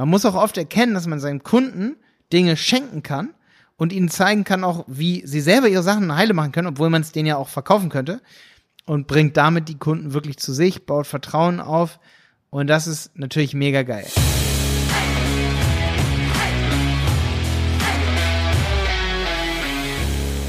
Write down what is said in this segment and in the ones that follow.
man muss auch oft erkennen, dass man seinen Kunden Dinge schenken kann und ihnen zeigen kann auch, wie sie selber ihre Sachen heile machen können, obwohl man es denen ja auch verkaufen könnte und bringt damit die Kunden wirklich zu sich, baut Vertrauen auf und das ist natürlich mega geil.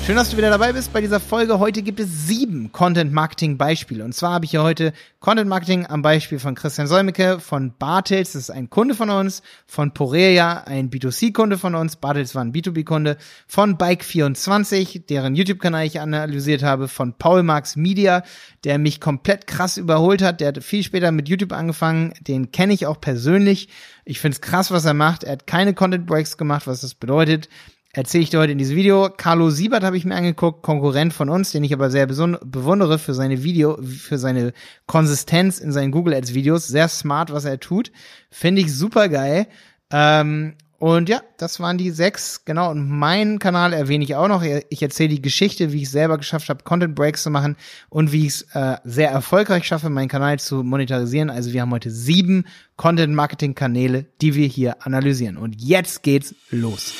Schön, dass du wieder dabei bist bei dieser Folge. Heute gibt es sieben Content-Marketing-Beispiele. Und zwar habe ich hier heute Content-Marketing am Beispiel von Christian Solmecke, von Bartels, das ist ein Kunde von uns, von Porea, ein B2C-Kunde von uns, Bartels war ein B2B-Kunde, von Bike24, deren YouTube-Kanal ich analysiert habe, von Paul Marx Media, der mich komplett krass überholt hat. Der hat viel später mit YouTube angefangen, den kenne ich auch persönlich. Ich finde es krass, was er macht. Er hat keine Content-Breaks gemacht, was das bedeutet erzähle ich dir heute in diesem Video. Carlo Siebert habe ich mir angeguckt, Konkurrent von uns, den ich aber sehr bewundere für seine Video, für seine Konsistenz in seinen Google Ads Videos. Sehr smart, was er tut. Finde ich super geil. Ähm, und ja, das waren die sechs, genau. Und meinen Kanal erwähne ich auch noch. Ich erzähle die Geschichte, wie ich selber geschafft habe, Content Breaks zu machen und wie ich es äh, sehr erfolgreich schaffe, meinen Kanal zu monetarisieren. Also wir haben heute sieben Content Marketing Kanäle, die wir hier analysieren. Und jetzt geht's los.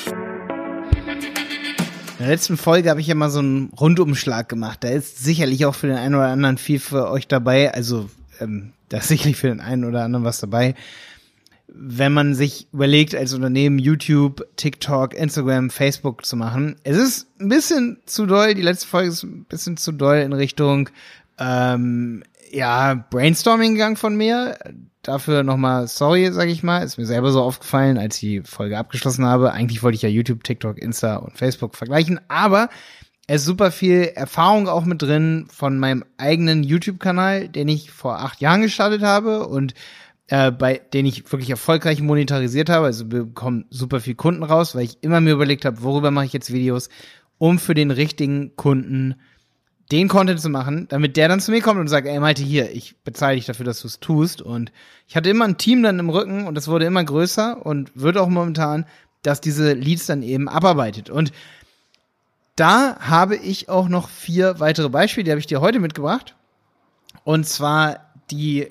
In der letzten Folge habe ich ja mal so einen Rundumschlag gemacht. Da ist sicherlich auch für den einen oder anderen viel für euch dabei. Also ähm, da ist sicherlich für den einen oder anderen was dabei. Wenn man sich überlegt, als Unternehmen YouTube, TikTok, Instagram, Facebook zu machen. Es ist ein bisschen zu doll. Die letzte Folge ist ein bisschen zu doll in Richtung ähm, ja, Brainstorming gegangen von mir dafür nochmal sorry, sag ich mal. Ist mir selber so aufgefallen, als ich die Folge abgeschlossen habe. Eigentlich wollte ich ja YouTube, TikTok, Insta und Facebook vergleichen, aber es ist super viel Erfahrung auch mit drin von meinem eigenen YouTube-Kanal, den ich vor acht Jahren gestartet habe und äh, bei den ich wirklich erfolgreich monetarisiert habe. Also bekommen super viel Kunden raus, weil ich immer mir überlegt habe, worüber mache ich jetzt Videos, um für den richtigen Kunden den Content zu machen, damit der dann zu mir kommt und sagt, ey Malte, hier, ich bezahle dich dafür, dass du es tust. Und ich hatte immer ein Team dann im Rücken und es wurde immer größer und wird auch momentan, dass diese Leads dann eben abarbeitet. Und da habe ich auch noch vier weitere Beispiele, die habe ich dir heute mitgebracht. Und zwar die,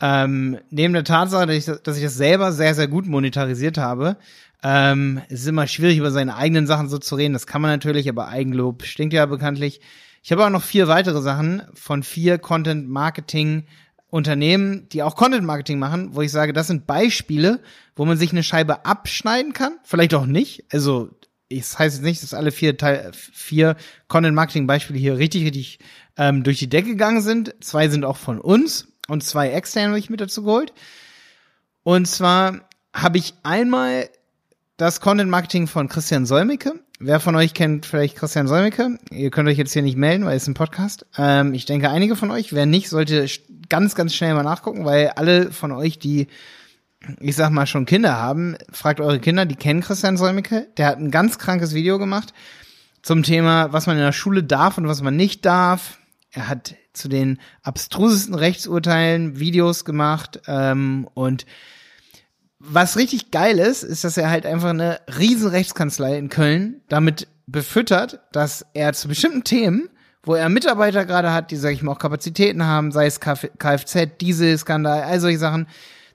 ähm, neben der Tatsache, dass ich, dass ich das selber sehr, sehr gut monetarisiert habe, ähm, es ist immer schwierig, über seine eigenen Sachen so zu reden. Das kann man natürlich, aber Eigenlob stinkt ja bekanntlich. Ich habe auch noch vier weitere Sachen von vier Content Marketing Unternehmen, die auch Content Marketing machen, wo ich sage, das sind Beispiele, wo man sich eine Scheibe abschneiden kann, vielleicht auch nicht. Also, es heißt jetzt nicht, dass alle vier Teil, vier Content Marketing Beispiele hier richtig, richtig ähm, durch die Decke gegangen sind. Zwei sind auch von uns und zwei externe habe ich mit dazu geholt. Und zwar habe ich einmal das Content Marketing von Christian Solmecke. Wer von euch kennt vielleicht Christian Solmecke? Ihr könnt euch jetzt hier nicht melden, weil es ist ein Podcast. Ähm, ich denke, einige von euch. Wer nicht, sollte ganz, ganz schnell mal nachgucken, weil alle von euch, die, ich sag mal, schon Kinder haben, fragt eure Kinder, die kennen Christian Solmecke. Der hat ein ganz krankes Video gemacht zum Thema, was man in der Schule darf und was man nicht darf. Er hat zu den abstrusesten Rechtsurteilen Videos gemacht ähm, und was richtig geil ist, ist, dass er halt einfach eine riesen Rechtskanzlei in Köln damit befüttert, dass er zu bestimmten Themen, wo er Mitarbeiter gerade hat, die, sag ich mal, auch Kapazitäten haben, sei es Kfz, Dieselskandal, all solche Sachen,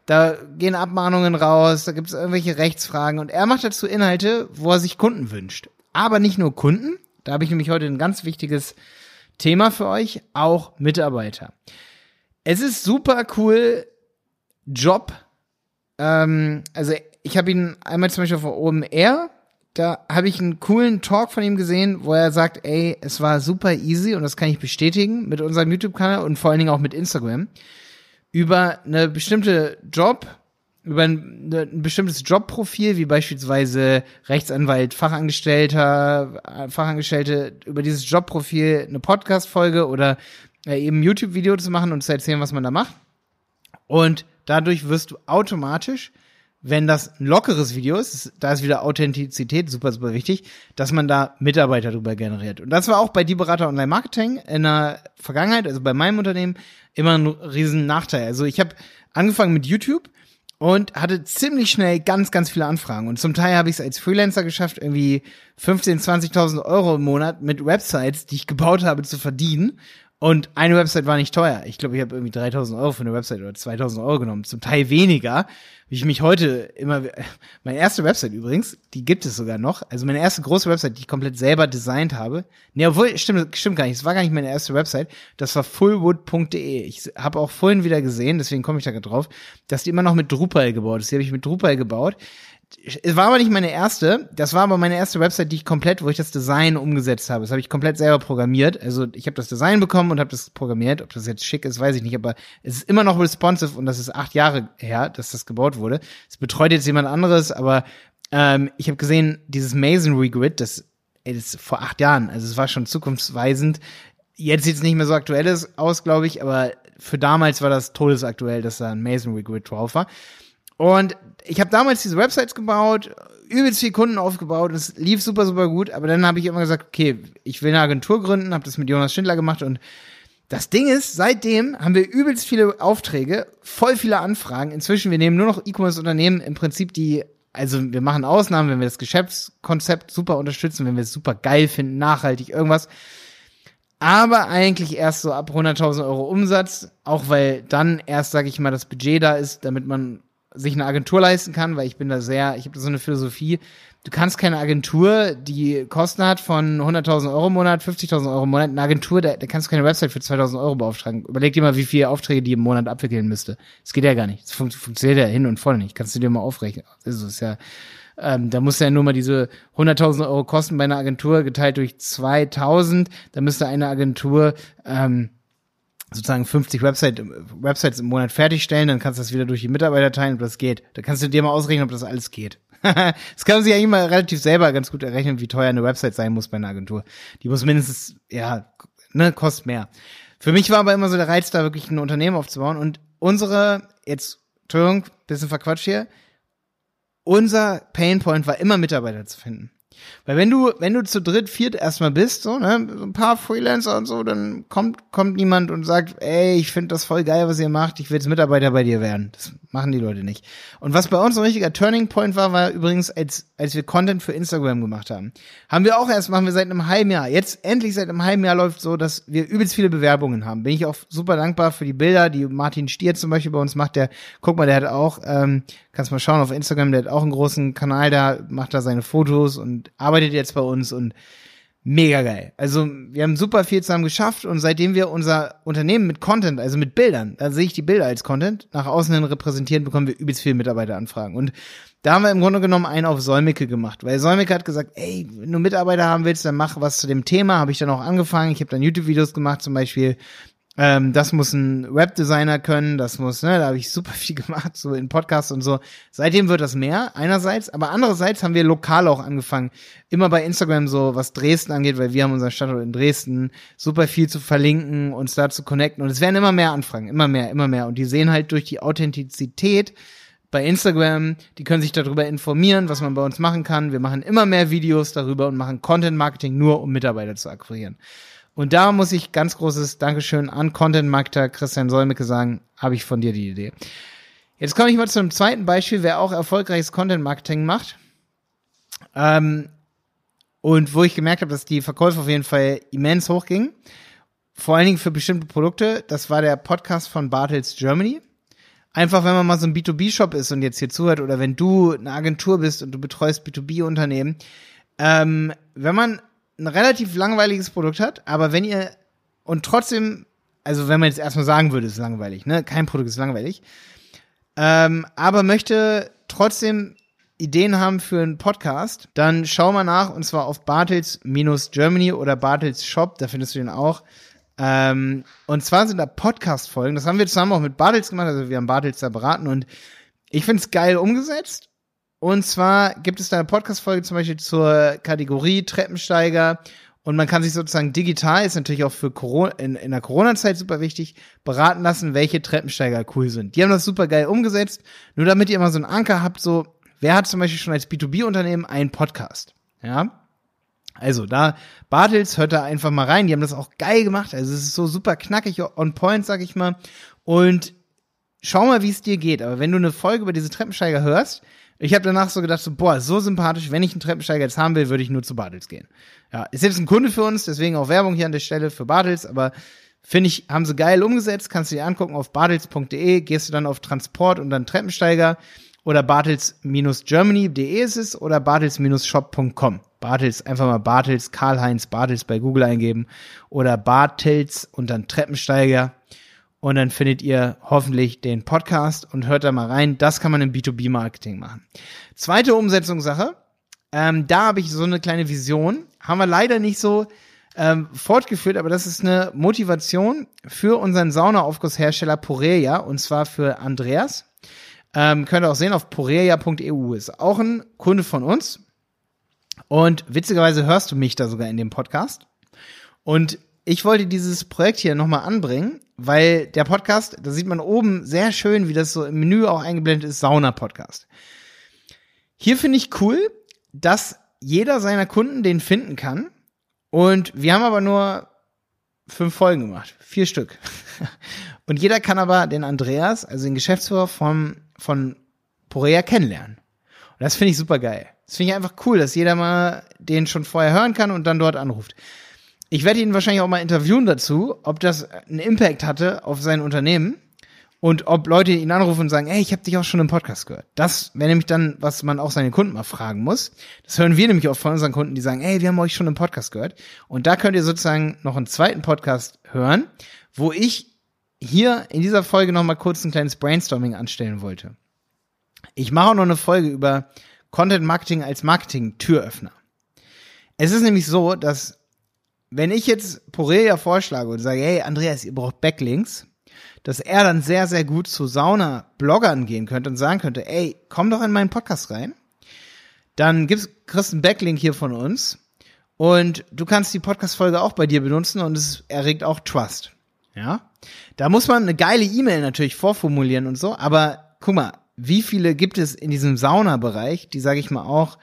da gehen Abmahnungen raus, da gibt es irgendwelche Rechtsfragen und er macht dazu Inhalte, wo er sich Kunden wünscht. Aber nicht nur Kunden, da habe ich nämlich heute ein ganz wichtiges Thema für euch, auch Mitarbeiter. Es ist super cool, Job ähm, also ich habe ihn einmal zum Beispiel auf OMR, da habe ich einen coolen Talk von ihm gesehen, wo er sagt, ey, es war super easy und das kann ich bestätigen mit unserem YouTube-Kanal und vor allen Dingen auch mit Instagram über eine bestimmte Job, über ein, ein bestimmtes Jobprofil, wie beispielsweise Rechtsanwalt, Fachangestellter, äh, Fachangestellte, über dieses Jobprofil eine Podcast-Folge oder äh, eben YouTube-Video zu machen und zu erzählen, was man da macht. Und Dadurch wirst du automatisch, wenn das ein lockeres Video ist, da ist wieder Authentizität super, super wichtig, dass man da Mitarbeiter drüber generiert. Und das war auch bei Die Berater Online Marketing in der Vergangenheit, also bei meinem Unternehmen, immer ein riesen Nachteil. Also ich habe angefangen mit YouTube und hatte ziemlich schnell ganz, ganz viele Anfragen. Und zum Teil habe ich es als Freelancer geschafft, irgendwie 15.000, 20.000 Euro im Monat mit Websites, die ich gebaut habe, zu verdienen. Und eine Website war nicht teuer. Ich glaube, ich habe irgendwie 3000 Euro für eine Website oder 2000 Euro genommen. Zum Teil weniger. Wie ich mich heute immer, meine erste Website übrigens, die gibt es sogar noch. Also meine erste große Website, die ich komplett selber designt habe. Nee, obwohl, stimmt, stimmt gar nicht. Es war gar nicht meine erste Website. Das war fullwood.de. Ich habe auch vorhin wieder gesehen, deswegen komme ich da gerade drauf, dass die immer noch mit Drupal gebaut ist. Die habe ich mit Drupal gebaut es war aber nicht meine erste, das war aber meine erste Website, die ich komplett, wo ich das Design umgesetzt habe. Das habe ich komplett selber programmiert. Also ich habe das Design bekommen und habe das programmiert. Ob das jetzt schick ist, weiß ich nicht, aber es ist immer noch responsive und das ist acht Jahre her, dass das gebaut wurde. Es betreut jetzt jemand anderes, aber ähm, ich habe gesehen, dieses Masonry Grid, das, ey, das ist vor acht Jahren, also es war schon zukunftsweisend. Jetzt sieht es nicht mehr so aktuell aus, glaube ich, aber für damals war das todesaktuell, dass da ein Masonry Grid drauf war. Und ich habe damals diese Websites gebaut, übelst viel Kunden aufgebaut, es lief super, super gut, aber dann habe ich immer gesagt, okay, ich will eine Agentur gründen, habe das mit Jonas Schindler gemacht und das Ding ist, seitdem haben wir übelst viele Aufträge, voll viele Anfragen. Inzwischen, wir nehmen nur noch E-Commerce-Unternehmen im Prinzip, die, also wir machen Ausnahmen, wenn wir das Geschäftskonzept super unterstützen, wenn wir es super geil finden, nachhaltig, irgendwas. Aber eigentlich erst so ab 100.000 Euro Umsatz, auch weil dann erst, sage ich mal, das Budget da ist, damit man sich eine Agentur leisten kann, weil ich bin da sehr, ich habe da so eine Philosophie. Du kannst keine Agentur, die Kosten hat von 100.000 Euro im Monat, 50.000 Euro im Monat, eine Agentur, da, da kannst du keine Website für 2.000 Euro beauftragen. Überleg dir mal, wie viele Aufträge die im Monat abwickeln müsste. Das geht ja gar nicht. Das fun funktioniert ja hin und vorne nicht. Kannst du dir mal aufrechnen. Also ist ja, ähm, da musst du ja nur mal diese 100.000 Euro Kosten bei einer Agentur geteilt durch 2.000. Da müsste eine Agentur ähm, sozusagen 50 Website, Websites im Monat fertigstellen, dann kannst du das wieder durch die Mitarbeiter teilen, ob das geht. Da kannst du dir mal ausrechnen, ob das alles geht. das kann man sich eigentlich mal relativ selber ganz gut errechnen, wie teuer eine Website sein muss bei einer Agentur. Die muss mindestens, ja, ne, kostet mehr. Für mich war aber immer so der Reiz, da wirklich ein Unternehmen aufzubauen und unsere, jetzt, Entschuldigung, bisschen verquatscht hier, unser Painpoint war immer Mitarbeiter zu finden. Weil wenn du, wenn du zu dritt, viert erstmal bist, so, ne, so ein paar Freelancer und so, dann kommt, kommt niemand und sagt, ey, ich finde das voll geil, was ihr macht, ich will jetzt Mitarbeiter bei dir werden. Das machen die Leute nicht. Und was bei uns ein richtiger Turning Point war, war übrigens, als, als wir Content für Instagram gemacht haben. Haben wir auch erst, machen wir seit einem halben Jahr. Jetzt endlich seit einem halben Jahr läuft so, dass wir übelst viele Bewerbungen haben. Bin ich auch super dankbar für die Bilder, die Martin Stier zum Beispiel bei uns macht. Der, guck mal, der hat auch, ähm, kannst mal schauen auf Instagram, der hat auch einen großen Kanal da, macht da seine Fotos und arbeitet jetzt bei uns und mega geil. Also wir haben super viel zusammen geschafft und seitdem wir unser Unternehmen mit Content, also mit Bildern, da sehe ich die Bilder als Content, nach außen hin repräsentieren, bekommen wir übelst viele Mitarbeiteranfragen. Und da haben wir im Grunde genommen einen auf Solmecke gemacht, weil Solmecke hat gesagt, ey, wenn du Mitarbeiter haben willst, dann mach was zu dem Thema. Habe ich dann auch angefangen. Ich habe dann YouTube-Videos gemacht, zum Beispiel ähm, das muss ein Webdesigner können, das muss, ne, da habe ich super viel gemacht, so in Podcasts und so. Seitdem wird das mehr, einerseits, aber andererseits haben wir lokal auch angefangen, immer bei Instagram so, was Dresden angeht, weil wir haben unseren Standort in Dresden, super viel zu verlinken, uns da zu connecten und es werden immer mehr Anfragen, immer mehr, immer mehr und die sehen halt durch die Authentizität bei Instagram, die können sich darüber informieren, was man bei uns machen kann. Wir machen immer mehr Videos darüber und machen Content Marketing nur, um Mitarbeiter zu akquirieren. Und da muss ich ganz großes Dankeschön an Content-Marketer Christian Solmecke sagen, habe ich von dir die Idee. Jetzt komme ich mal zu einem zweiten Beispiel, wer auch erfolgreiches Content-Marketing macht. Ähm, und wo ich gemerkt habe, dass die Verkäufe auf jeden Fall immens hochgingen. Vor allen Dingen für bestimmte Produkte. Das war der Podcast von Bartels Germany. Einfach, wenn man mal so ein B2B-Shop ist und jetzt hier zuhört oder wenn du eine Agentur bist und du betreust B2B-Unternehmen. Ähm, wenn man ein relativ langweiliges Produkt hat, aber wenn ihr und trotzdem, also wenn man jetzt erstmal sagen würde, ist langweilig, ne? Kein Produkt ist langweilig. Ähm, aber möchte trotzdem Ideen haben für einen Podcast, dann schau mal nach und zwar auf Bartels-Germany oder Bartels Shop, da findest du den auch. Ähm, und zwar sind da Podcast-Folgen, das haben wir zusammen auch mit Bartels gemacht, also wir haben Bartels da beraten und ich finde es geil umgesetzt und zwar gibt es da eine Podcast-Folge zum Beispiel zur Kategorie Treppensteiger. Und man kann sich sozusagen digital, ist natürlich auch für Corona, in, in der Corona-Zeit super wichtig, beraten lassen, welche Treppensteiger cool sind. Die haben das super geil umgesetzt. Nur damit ihr immer so einen Anker habt, so, wer hat zum Beispiel schon als B2B-Unternehmen einen Podcast? Ja. Also da, Bartels, hört da einfach mal rein. Die haben das auch geil gemacht. Also es ist so super knackig, on point, sag ich mal. Und schau mal, wie es dir geht. Aber wenn du eine Folge über diese Treppensteiger hörst, ich habe danach so gedacht, so, boah, so sympathisch, wenn ich einen Treppensteiger jetzt haben will, würde ich nur zu Bartels gehen. Ja, ist jetzt ein Kunde für uns, deswegen auch Werbung hier an der Stelle für Bartels, aber Finde ich, haben sie geil umgesetzt, kannst du dir angucken auf bartels.de, gehst du dann auf Transport und dann Treppensteiger oder bartels-germany.de ist es oder bartels-shop.com. Bartels, einfach mal Bartels, Karl-Heinz Bartels bei Google eingeben oder Bartels und dann Treppensteiger und dann findet ihr hoffentlich den Podcast und hört da mal rein. Das kann man im B2B-Marketing machen. Zweite Umsetzungssache, ähm, da habe ich so eine kleine Vision, haben wir leider nicht so ähm, fortgeführt, aber das ist eine Motivation für unseren Saunaaufgusshersteller Poreia und zwar für Andreas. Ähm, könnt ihr auch sehen auf poreia.eu. Ist auch ein Kunde von uns. Und witzigerweise hörst du mich da sogar in dem Podcast. Und ich wollte dieses Projekt hier nochmal anbringen, weil der Podcast, da sieht man oben sehr schön, wie das so im Menü auch eingeblendet ist, Sauna-Podcast. Hier finde ich cool, dass jeder seiner Kunden den finden kann. Und wir haben aber nur fünf Folgen gemacht, vier Stück. Und jeder kann aber den Andreas, also den Geschäftsführer vom, von Porea kennenlernen. Und das finde ich super geil. Das finde ich einfach cool, dass jeder mal den schon vorher hören kann und dann dort anruft. Ich werde ihn wahrscheinlich auch mal interviewen dazu, ob das einen Impact hatte auf sein Unternehmen und ob Leute ihn anrufen und sagen, hey, ich habe dich auch schon im Podcast gehört. Das wäre nämlich dann, was man auch seine Kunden mal fragen muss. Das hören wir nämlich auch von unseren Kunden, die sagen, hey, wir haben euch schon im Podcast gehört. Und da könnt ihr sozusagen noch einen zweiten Podcast hören, wo ich hier in dieser Folge noch mal kurz ein kleines Brainstorming anstellen wollte. Ich mache auch noch eine Folge über Content Marketing als Marketing-Türöffner. Es ist nämlich so, dass wenn ich jetzt Porelia vorschlage und sage, hey Andreas, ihr braucht Backlinks, dass er dann sehr, sehr gut zu Sauna-Bloggern gehen könnte und sagen könnte, ey, komm doch in meinen Podcast rein. Dann gibt's, kriegst einen Backlink hier von uns und du kannst die Podcast-Folge auch bei dir benutzen und es erregt auch Trust. Ja. Da muss man eine geile E-Mail natürlich vorformulieren und so, aber guck mal, wie viele gibt es in diesem Sauna-Bereich, die, sage ich mal, auch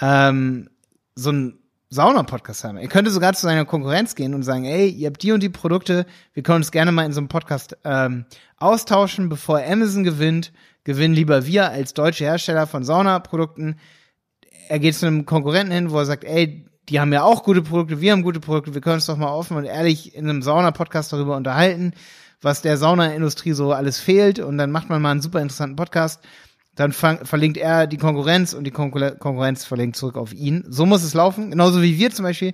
ähm, so ein Sauna-Podcast haben. Ihr könnte sogar zu seiner Konkurrenz gehen und sagen, ey, ihr habt die und die Produkte, wir können uns gerne mal in so einem Podcast ähm, austauschen, bevor Amazon gewinnt, gewinnen lieber wir als deutsche Hersteller von Saunaprodukten. Er geht zu einem Konkurrenten hin, wo er sagt, ey, die haben ja auch gute Produkte, wir haben gute Produkte, wir können uns doch mal offen und ehrlich in einem Sauna-Podcast darüber unterhalten, was der Saunaindustrie so alles fehlt und dann macht man mal einen super interessanten Podcast dann verlinkt er die Konkurrenz und die Konkur Konkurrenz verlinkt zurück auf ihn. So muss es laufen. Genauso wie wir zum Beispiel.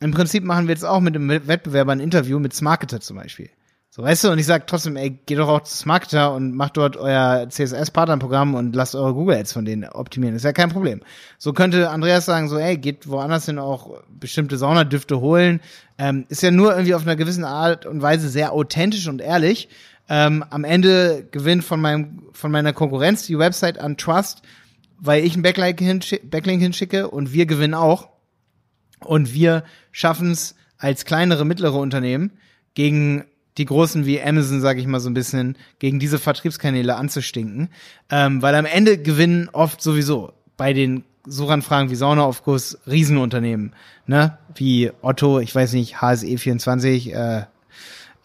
Im Prinzip machen wir jetzt auch mit dem Wettbewerber ein Interview mit Smarketer zum Beispiel. So, weißt du, und ich sag trotzdem, ey, geht doch auch zu Smarketer und macht dort euer CSS-Partnerprogramm und lasst eure Google-Ads von denen optimieren. ist ja kein Problem. So könnte Andreas sagen, so, ey, geht woanders hin auch bestimmte Saunadüfte holen. Ähm, ist ja nur irgendwie auf einer gewissen Art und Weise sehr authentisch und ehrlich ähm, am Ende gewinnt von meinem von meiner Konkurrenz die Website an Trust, weil ich einen Backlink, hinsch Backlink hinschicke und wir gewinnen auch. Und wir schaffen es als kleinere, mittlere Unternehmen gegen die großen wie Amazon, sage ich mal so ein bisschen, gegen diese Vertriebskanäle anzustinken. Ähm, weil am Ende gewinnen oft sowieso bei den Suchanfragen wie Saunaaufguss Riesenunternehmen, ne? Wie Otto, ich weiß nicht, HSE24, äh,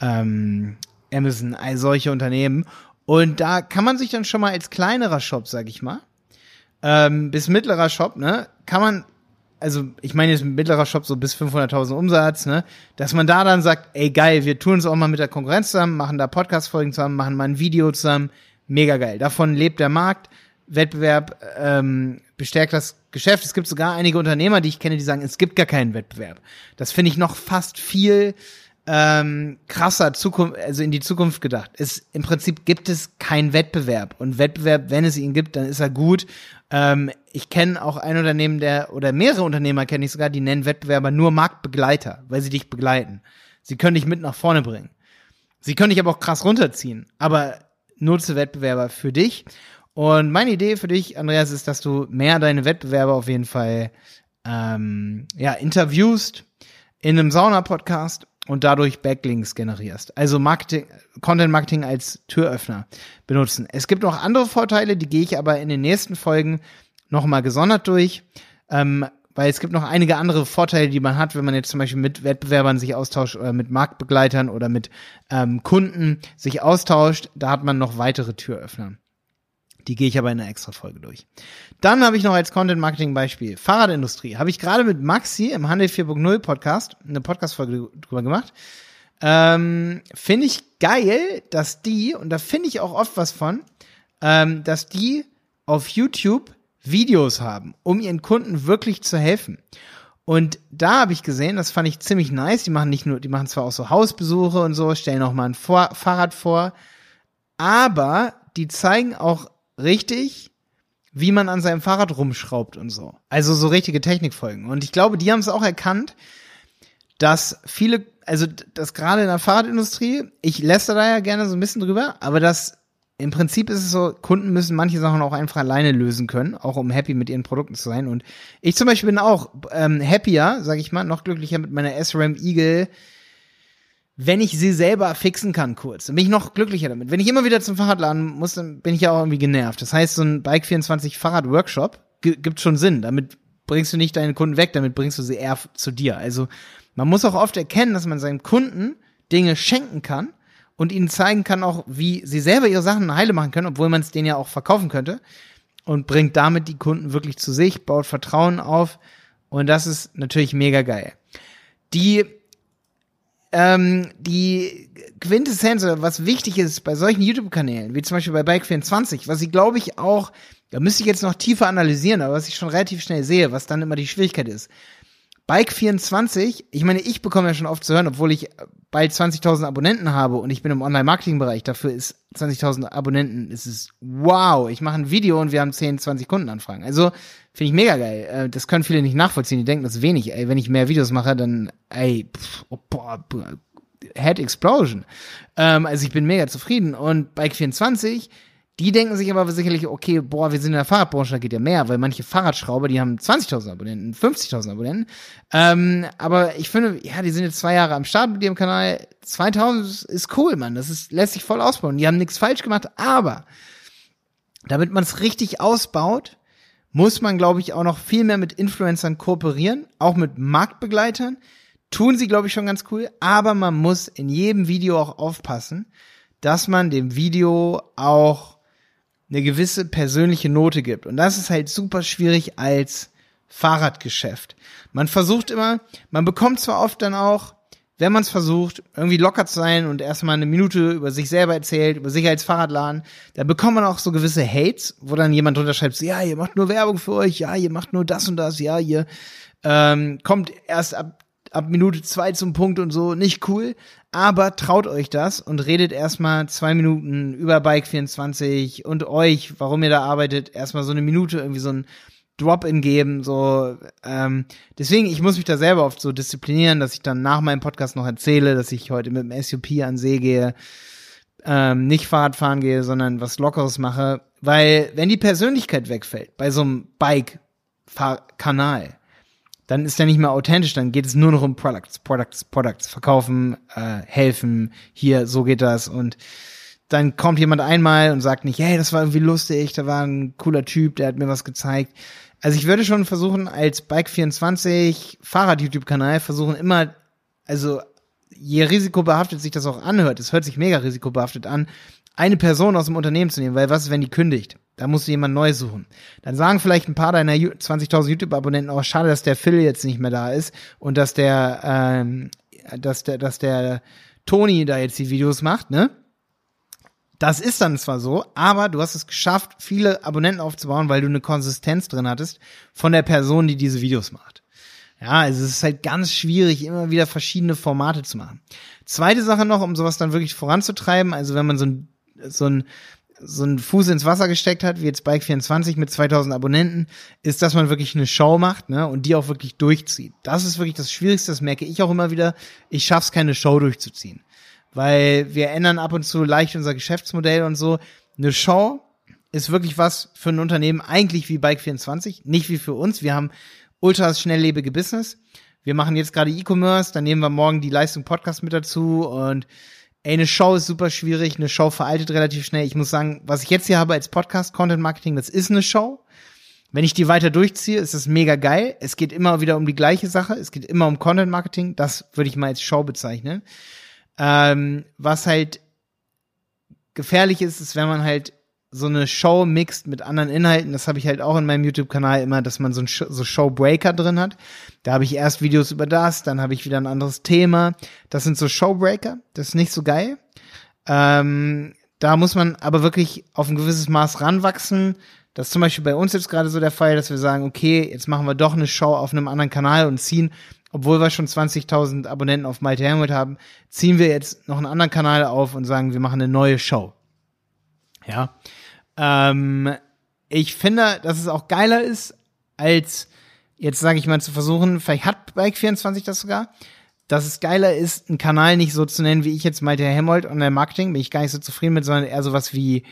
ähm, Amazon, all solche Unternehmen. Und da kann man sich dann schon mal als kleinerer Shop, sag ich mal, ähm, bis mittlerer Shop, ne, kann man, also ich meine jetzt mittlerer Shop so bis 500.000 Umsatz, ne, dass man da dann sagt, ey geil, wir tun es auch mal mit der Konkurrenz zusammen, machen da Podcast-Folgen zusammen, machen mal ein Video zusammen, mega geil. Davon lebt der Markt, Wettbewerb ähm, bestärkt das Geschäft. Es gibt sogar einige Unternehmer, die ich kenne, die sagen, es gibt gar keinen Wettbewerb. Das finde ich noch fast viel ähm, krasser Zukunft, also in die Zukunft gedacht. Es, Im Prinzip gibt es keinen Wettbewerb. Und Wettbewerb, wenn es ihn gibt, dann ist er gut. Ähm, ich kenne auch ein Unternehmen, der, oder mehrere Unternehmer kenne ich sogar, die nennen Wettbewerber nur Marktbegleiter, weil sie dich begleiten. Sie können dich mit nach vorne bringen. Sie können dich aber auch krass runterziehen. Aber nutze Wettbewerber für dich. Und meine Idee für dich, Andreas, ist, dass du mehr deine Wettbewerber auf jeden Fall ähm, ja, interviewst in einem Sauna-Podcast und dadurch Backlinks generierst. Also Marketing, Content Marketing als Türöffner benutzen. Es gibt noch andere Vorteile, die gehe ich aber in den nächsten Folgen nochmal gesondert durch. Ähm, weil es gibt noch einige andere Vorteile, die man hat, wenn man jetzt zum Beispiel mit Wettbewerbern sich austauscht oder mit Marktbegleitern oder mit ähm, Kunden sich austauscht. Da hat man noch weitere Türöffner. Die gehe ich aber in einer extra Folge durch. Dann habe ich noch als Content Marketing Beispiel Fahrradindustrie. Habe ich gerade mit Maxi im Handel 4.0 Podcast eine Podcast-Folge drüber gemacht. Ähm, finde ich geil, dass die, und da finde ich auch oft was von, ähm, dass die auf YouTube Videos haben, um ihren Kunden wirklich zu helfen. Und da habe ich gesehen, das fand ich ziemlich nice. Die machen nicht nur, die machen zwar auch so Hausbesuche und so, stellen auch mal ein vor Fahrrad vor, aber die zeigen auch richtig, wie man an seinem Fahrrad rumschraubt und so. Also so richtige Technikfolgen. Und ich glaube, die haben es auch erkannt, dass viele, also dass gerade in der Fahrradindustrie, ich lässt da ja gerne so ein bisschen drüber, aber dass im Prinzip ist es so, Kunden müssen manche Sachen auch einfach alleine lösen können, auch um happy mit ihren Produkten zu sein. Und ich zum Beispiel bin auch ähm, happier, sag ich mal, noch glücklicher mit meiner SRAM Eagle, wenn ich sie selber fixen kann kurz. Dann bin ich noch glücklicher damit. Wenn ich immer wieder zum Fahrradladen muss, dann bin ich ja auch irgendwie genervt. Das heißt, so ein Bike 24 Fahrrad Workshop gibt schon Sinn. Damit bringst du nicht deine Kunden weg, damit bringst du sie eher zu dir. Also man muss auch oft erkennen, dass man seinen Kunden Dinge schenken kann und ihnen zeigen kann auch, wie sie selber ihre Sachen heile machen können, obwohl man es denen ja auch verkaufen könnte und bringt damit die Kunden wirklich zu sich, baut Vertrauen auf und das ist natürlich mega geil. Die ähm, die Quintessenz was wichtig ist bei solchen YouTube-Kanälen, wie zum Beispiel bei Bike24, was ich glaube ich auch, da müsste ich jetzt noch tiefer analysieren, aber was ich schon relativ schnell sehe, was dann immer die Schwierigkeit ist. Bike24, ich meine, ich bekomme ja schon oft zu hören, obwohl ich bald 20.000 Abonnenten habe und ich bin im Online-Marketing-Bereich, dafür ist 20.000 Abonnenten, ist es wow, ich mache ein Video und wir haben 10, 20 Kundenanfragen. Also finde ich mega geil. Äh, das können viele nicht nachvollziehen, die denken, das ist wenig. Ey, wenn ich mehr Videos mache, dann, ey, pff, oh, boah, Head Explosion. Ähm, also ich bin mega zufrieden und Bike24 die denken sich aber sicherlich, okay, boah, wir sind in der Fahrradbranche, da geht ja mehr, weil manche Fahrradschrauber, die haben 20.000 Abonnenten, 50.000 Abonnenten. Ähm, aber ich finde, ja, die sind jetzt zwei Jahre am Start mit ihrem Kanal. 2000 ist cool, Mann. Das ist, lässt sich voll ausbauen. Die haben nichts falsch gemacht, aber damit man es richtig ausbaut, muss man, glaube ich, auch noch viel mehr mit Influencern kooperieren, auch mit Marktbegleitern. Tun sie, glaube ich, schon ganz cool, aber man muss in jedem Video auch aufpassen, dass man dem Video auch eine gewisse persönliche Note gibt. Und das ist halt super schwierig als Fahrradgeschäft. Man versucht immer, man bekommt zwar oft dann auch, wenn man es versucht, irgendwie locker zu sein und erstmal eine Minute über sich selber erzählt, über sich als Fahrradladen, dann bekommt man auch so gewisse Hates, wo dann jemand drunter schreibt, so, ja, ihr macht nur Werbung für euch, ja, ihr macht nur das und das, ja, ihr ähm, kommt erst ab ab Minute zwei zum Punkt und so, nicht cool. Aber traut euch das und redet erstmal zwei Minuten über Bike 24 und euch, warum ihr da arbeitet, erstmal so eine Minute irgendwie so ein Drop-in geben, so, ähm, deswegen, ich muss mich da selber oft so disziplinieren, dass ich dann nach meinem Podcast noch erzähle, dass ich heute mit dem SUP an See gehe, ähm, nicht Fahrrad fahren gehe, sondern was Lockeres mache, weil wenn die Persönlichkeit wegfällt bei so einem Bike-Kanal, dann ist er nicht mehr authentisch, dann geht es nur noch um Products, Products, Products, verkaufen, äh, helfen, hier, so geht das und dann kommt jemand einmal und sagt nicht, hey, das war irgendwie lustig, da war ein cooler Typ, der hat mir was gezeigt. Also ich würde schon versuchen, als Bike24 Fahrrad-YouTube-Kanal versuchen immer, also je risikobehaftet sich das auch anhört, es hört sich mega risikobehaftet an, eine Person aus dem Unternehmen zu nehmen, weil was wenn die kündigt? Da musst du jemand neu suchen. Dann sagen vielleicht ein paar deiner 20.000 YouTube-Abonnenten auch, schade, dass der Phil jetzt nicht mehr da ist und dass der, ähm, dass der, dass der Toni da jetzt die Videos macht, ne? Das ist dann zwar so, aber du hast es geschafft, viele Abonnenten aufzubauen, weil du eine Konsistenz drin hattest von der Person, die diese Videos macht. Ja, also es ist halt ganz schwierig, immer wieder verschiedene Formate zu machen. Zweite Sache noch, um sowas dann wirklich voranzutreiben, also wenn man so ein, so ein so einen Fuß ins Wasser gesteckt hat, wie jetzt Bike 24 mit 2000 Abonnenten, ist, dass man wirklich eine Show macht, ne, und die auch wirklich durchzieht. Das ist wirklich das Schwierigste, das merke ich auch immer wieder. Ich schaff's keine Show durchzuziehen. Weil wir ändern ab und zu leicht unser Geschäftsmodell und so. Eine Show ist wirklich was für ein Unternehmen eigentlich wie Bike 24, nicht wie für uns. Wir haben ultras schnelllebige Business. Wir machen jetzt gerade E-Commerce, dann nehmen wir morgen die Leistung Podcast mit dazu und Ey, eine Show ist super schwierig, eine Show veraltet relativ schnell. Ich muss sagen, was ich jetzt hier habe als Podcast, Content Marketing, das ist eine Show. Wenn ich die weiter durchziehe, ist das mega geil. Es geht immer wieder um die gleiche Sache. Es geht immer um Content Marketing. Das würde ich mal als Show bezeichnen. Ähm, was halt gefährlich ist, ist, wenn man halt so eine Show mixt mit anderen Inhalten. Das habe ich halt auch in meinem YouTube-Kanal immer, dass man so ein Sh so Showbreaker drin hat. Da habe ich erst Videos über das, dann habe ich wieder ein anderes Thema. Das sind so Showbreaker. Das ist nicht so geil. Ähm, da muss man aber wirklich auf ein gewisses Maß ranwachsen. Das ist zum Beispiel bei uns jetzt gerade so der Fall, dass wir sagen, okay, jetzt machen wir doch eine Show auf einem anderen Kanal und ziehen, obwohl wir schon 20.000 Abonnenten auf Malte Helmut haben, ziehen wir jetzt noch einen anderen Kanal auf und sagen, wir machen eine neue Show. Ja. Ähm, ich finde, dass es auch geiler ist, als jetzt sage ich mal zu versuchen, vielleicht hat Bike24 das sogar, dass es geiler ist, einen Kanal nicht so zu nennen, wie ich jetzt Malte Helmold Online Marketing, bin ich gar nicht so zufrieden mit, sondern eher sowas wie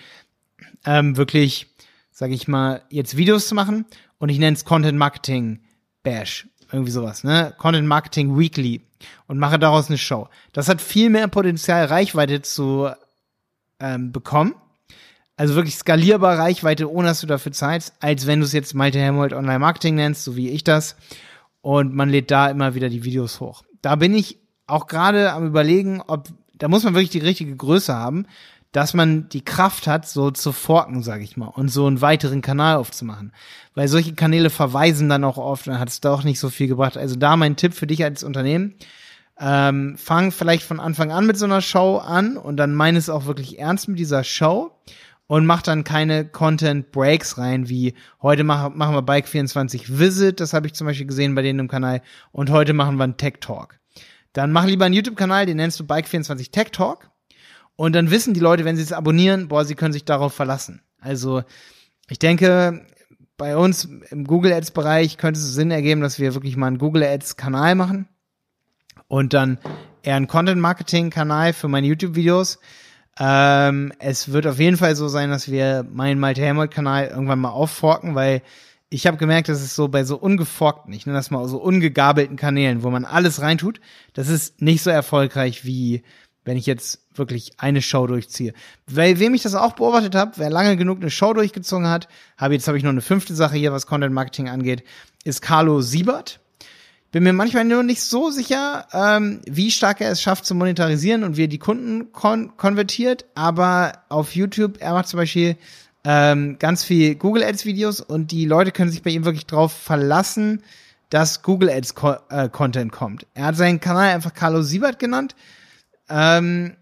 ähm, wirklich, sage ich mal, jetzt Videos zu machen und ich nenne es Content Marketing Bash, irgendwie sowas, ne? Content Marketing Weekly und mache daraus eine Show. Das hat viel mehr Potenzial, Reichweite zu ähm, bekommen also wirklich skalierbar Reichweite, ohne dass du dafür zahlst, als wenn du es jetzt Malte Helmold Online Marketing nennst, so wie ich das. Und man lädt da immer wieder die Videos hoch. Da bin ich auch gerade am überlegen, ob, da muss man wirklich die richtige Größe haben, dass man die Kraft hat, so zu forken, sage ich mal, und so einen weiteren Kanal aufzumachen. Weil solche Kanäle verweisen dann auch oft, dann hat es doch nicht so viel gebracht. Also da mein Tipp für dich als Unternehmen, ähm, fang vielleicht von Anfang an mit so einer Show an und dann meine es auch wirklich ernst mit dieser Show und macht dann keine Content Breaks rein, wie heute mach, machen wir Bike 24 Visit, das habe ich zum Beispiel gesehen bei denen im Kanal, und heute machen wir einen Tech Talk. Dann mach lieber einen YouTube-Kanal, den nennst du Bike 24 Tech Talk. Und dann wissen die Leute, wenn sie es abonnieren, boah, sie können sich darauf verlassen. Also, ich denke, bei uns im Google Ads Bereich könnte es Sinn ergeben, dass wir wirklich mal einen Google Ads Kanal machen und dann eher einen Content Marketing Kanal für meine YouTube Videos ähm, es wird auf jeden Fall so sein, dass wir meinen Malte Helmut Kanal irgendwann mal aufforken, weil ich habe gemerkt, dass es so bei so ungeforkten, ich nenne das mal so ungegabelten Kanälen, wo man alles reintut, das ist nicht so erfolgreich wie wenn ich jetzt wirklich eine Show durchziehe. Weil wem ich das auch beobachtet habe, wer lange genug eine Show durchgezogen hat, habe jetzt habe ich noch eine fünfte Sache hier, was Content Marketing angeht, ist Carlo Siebert. Bin mir manchmal nur nicht so sicher, ähm, wie stark er es schafft zu monetarisieren und wie er die Kunden kon konvertiert. Aber auf YouTube, er macht zum Beispiel ähm, ganz viel Google Ads Videos und die Leute können sich bei ihm wirklich drauf verlassen, dass Google Ads Co äh, Content kommt. Er hat seinen Kanal einfach Carlo Siebert genannt. Ähm,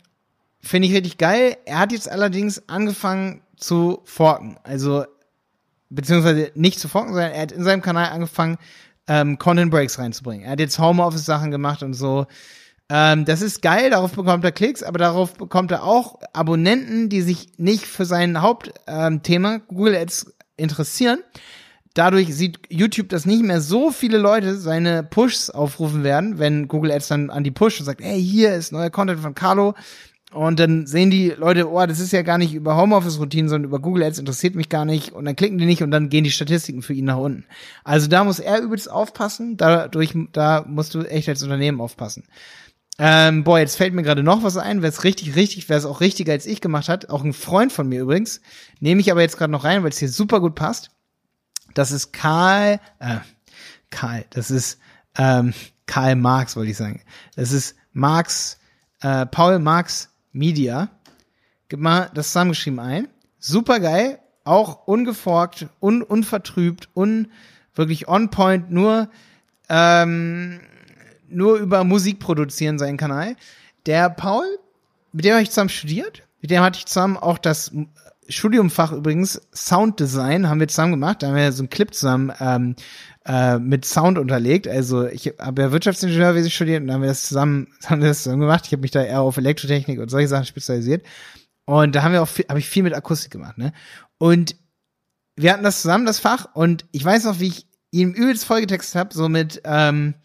Finde ich richtig geil. Er hat jetzt allerdings angefangen zu forken. Also, beziehungsweise nicht zu forken, sondern er hat in seinem Kanal angefangen, ähm, Content Breaks reinzubringen. Er hat jetzt Homeoffice-Sachen gemacht und so. Ähm, das ist geil, darauf bekommt er Klicks, aber darauf bekommt er auch Abonnenten, die sich nicht für sein Hauptthema ähm, Google Ads interessieren. Dadurch sieht YouTube, dass nicht mehr so viele Leute seine Pushs aufrufen werden, wenn Google Ads dann an die Push und sagt, hey, hier ist neuer Content von Carlo, und dann sehen die Leute, oh, das ist ja gar nicht über Homeoffice-Routinen, sondern über Google Ads interessiert mich gar nicht. Und dann klicken die nicht und dann gehen die Statistiken für ihn nach unten. Also da muss er übelst aufpassen. Dadurch, da musst du echt als Unternehmen aufpassen. Ähm, boah, jetzt fällt mir gerade noch was ein, wer es richtig, richtig, wer es auch richtiger als ich gemacht hat, auch ein Freund von mir übrigens, nehme ich aber jetzt gerade noch rein, weil es hier super gut passt. Das ist Karl, äh, Karl, das ist ähm, Karl Marx, wollte ich sagen. Das ist Marx, äh, Paul Marx Media. Gib mal das zusammengeschrieben ein. Super geil, auch ungeforkt, un, unvertrübt, un, wirklich on point, nur, ähm, nur über Musik produzieren sein Kanal. Der Paul, mit dem habe ich zusammen studiert, mit dem hatte ich zusammen auch das Studiumfach übrigens Sounddesign haben wir zusammen gemacht. Da haben wir so einen Clip zusammen ähm, äh, mit Sound unterlegt. Also ich habe ja Wirtschaftsingenieurwesen studiert und dann haben wir das zusammen, haben wir das zusammen gemacht. Ich habe mich da eher auf Elektrotechnik und solche Sachen spezialisiert. Und da haben wir auch habe ich viel mit Akustik gemacht, ne? Und wir hatten das zusammen, das Fach, und ich weiß noch, wie ich ihm übelst vollgetextet habe, so mit ähm,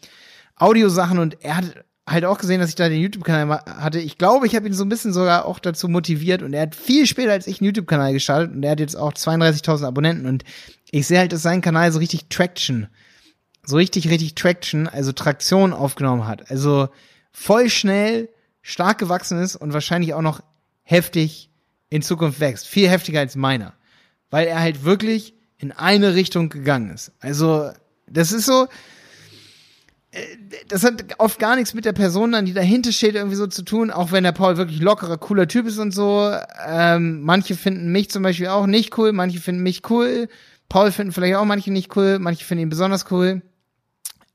Audiosachen und er hat halt auch gesehen, dass ich da den YouTube-Kanal hatte. Ich glaube, ich habe ihn so ein bisschen sogar auch dazu motiviert und er hat viel später als ich einen YouTube-Kanal gestartet und er hat jetzt auch 32.000 Abonnenten und ich sehe halt, dass sein Kanal so richtig Traction, so richtig, richtig Traction, also Traktion aufgenommen hat. Also voll schnell, stark gewachsen ist und wahrscheinlich auch noch heftig in Zukunft wächst. Viel heftiger als meiner. Weil er halt wirklich in eine Richtung gegangen ist. Also, das ist so, das hat oft gar nichts mit der Person dann, die dahinter steht, irgendwie so zu tun, auch wenn der Paul wirklich lockerer, cooler Typ ist und so. Ähm, manche finden mich zum Beispiel auch nicht cool, manche finden mich cool. Paul finden vielleicht auch manche nicht cool, manche finden ihn besonders cool.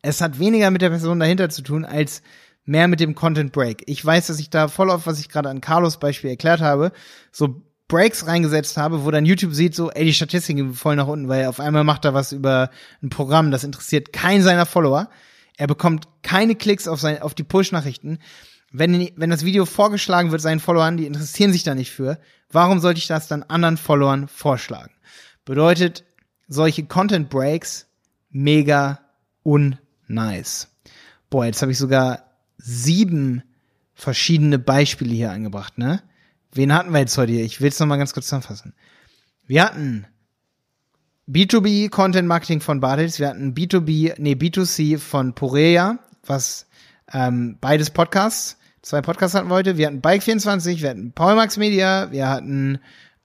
Es hat weniger mit der Person dahinter zu tun, als mehr mit dem Content Break. Ich weiß, dass ich da voll auf, was ich gerade an Carlos Beispiel erklärt habe, so Breaks reingesetzt habe, wo dann YouTube sieht, so, ey, die Statistiken voll nach unten, weil auf einmal macht er was über ein Programm, das interessiert keinen seiner Follower. Er bekommt keine Klicks auf, sein, auf die Push-Nachrichten. Wenn, wenn das Video vorgeschlagen wird seinen Followern, die interessieren sich da nicht für, warum sollte ich das dann anderen Followern vorschlagen? Bedeutet, solche Content Breaks mega unnice. Boah, jetzt habe ich sogar sieben verschiedene Beispiele hier angebracht, ne? Wen hatten wir jetzt heute hier? Ich will es nochmal ganz kurz zusammenfassen. Wir hatten B2B Content Marketing von Bartels, wir hatten B2B, nee, B2C von Porea, was ähm, beides Podcasts, zwei Podcasts hatten wir heute. Wir hatten Bike24, wir hatten Paulmax Media, wir hatten,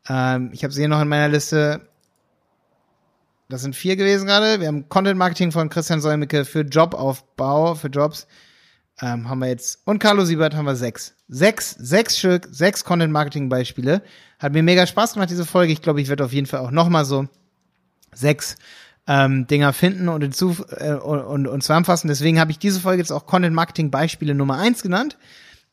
ähm, ich habe sie hier noch in meiner Liste, das sind vier gewesen gerade. Wir haben Content Marketing von Christian Säumicke für Jobaufbau, für Jobs ähm, haben wir jetzt, und Carlo Siebert haben wir sechs. Sechs, sechs Stück, sechs Content-Marketing-Beispiele. Hat mir mega Spaß gemacht, diese Folge. Ich glaube, ich werde auf jeden Fall auch nochmal so sechs ähm, Dinger finden und, hinzu, äh, und, und, zusammenfassen. Deswegen habe ich diese Folge jetzt auch Content-Marketing-Beispiele Nummer eins genannt.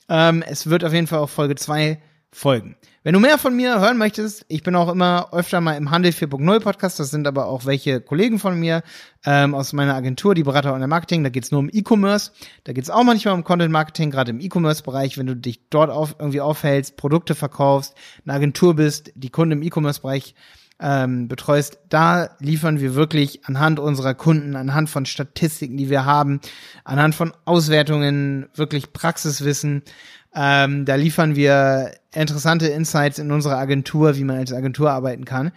Ähm, es wird auf jeden Fall auch Folge zwei folgen. Wenn du mehr von mir hören möchtest, ich bin auch immer öfter mal im Handel 4.0 Podcast, das sind aber auch welche Kollegen von mir ähm, aus meiner Agentur, die Berater und der Marketing, da geht's nur um E-Commerce, da geht's auch manchmal um Content Marketing, gerade im E-Commerce-Bereich, wenn du dich dort auf, irgendwie aufhältst, Produkte verkaufst, eine Agentur bist, die Kunden im E-Commerce-Bereich ähm, betreust, da liefern wir wirklich anhand unserer Kunden, anhand von Statistiken, die wir haben, anhand von Auswertungen, wirklich Praxiswissen, ähm, da liefern wir interessante Insights in unserer Agentur, wie man als Agentur arbeiten kann.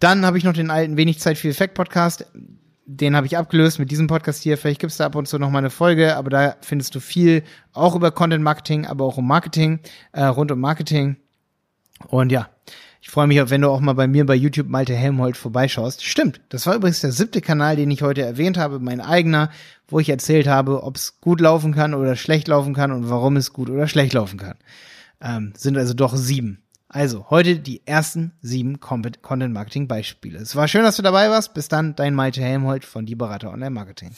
Dann habe ich noch den alten Wenig Zeit, viel Effekt Podcast. Den habe ich abgelöst mit diesem Podcast hier. Vielleicht gibt es da ab und zu noch mal eine Folge, aber da findest du viel auch über Content Marketing, aber auch um Marketing, äh, rund um Marketing. Und ja, ich freue mich, wenn du auch mal bei mir bei YouTube Malte Helmholt vorbeischaust. Stimmt, das war übrigens der siebte Kanal, den ich heute erwähnt habe, mein eigener, wo ich erzählt habe, ob es gut laufen kann oder schlecht laufen kann und warum es gut oder schlecht laufen kann. Ähm, sind also doch sieben. Also, heute die ersten sieben Content Marketing Beispiele. Es war schön, dass du dabei warst. Bis dann, dein Malte Helmholt von Die Berater Online Marketing.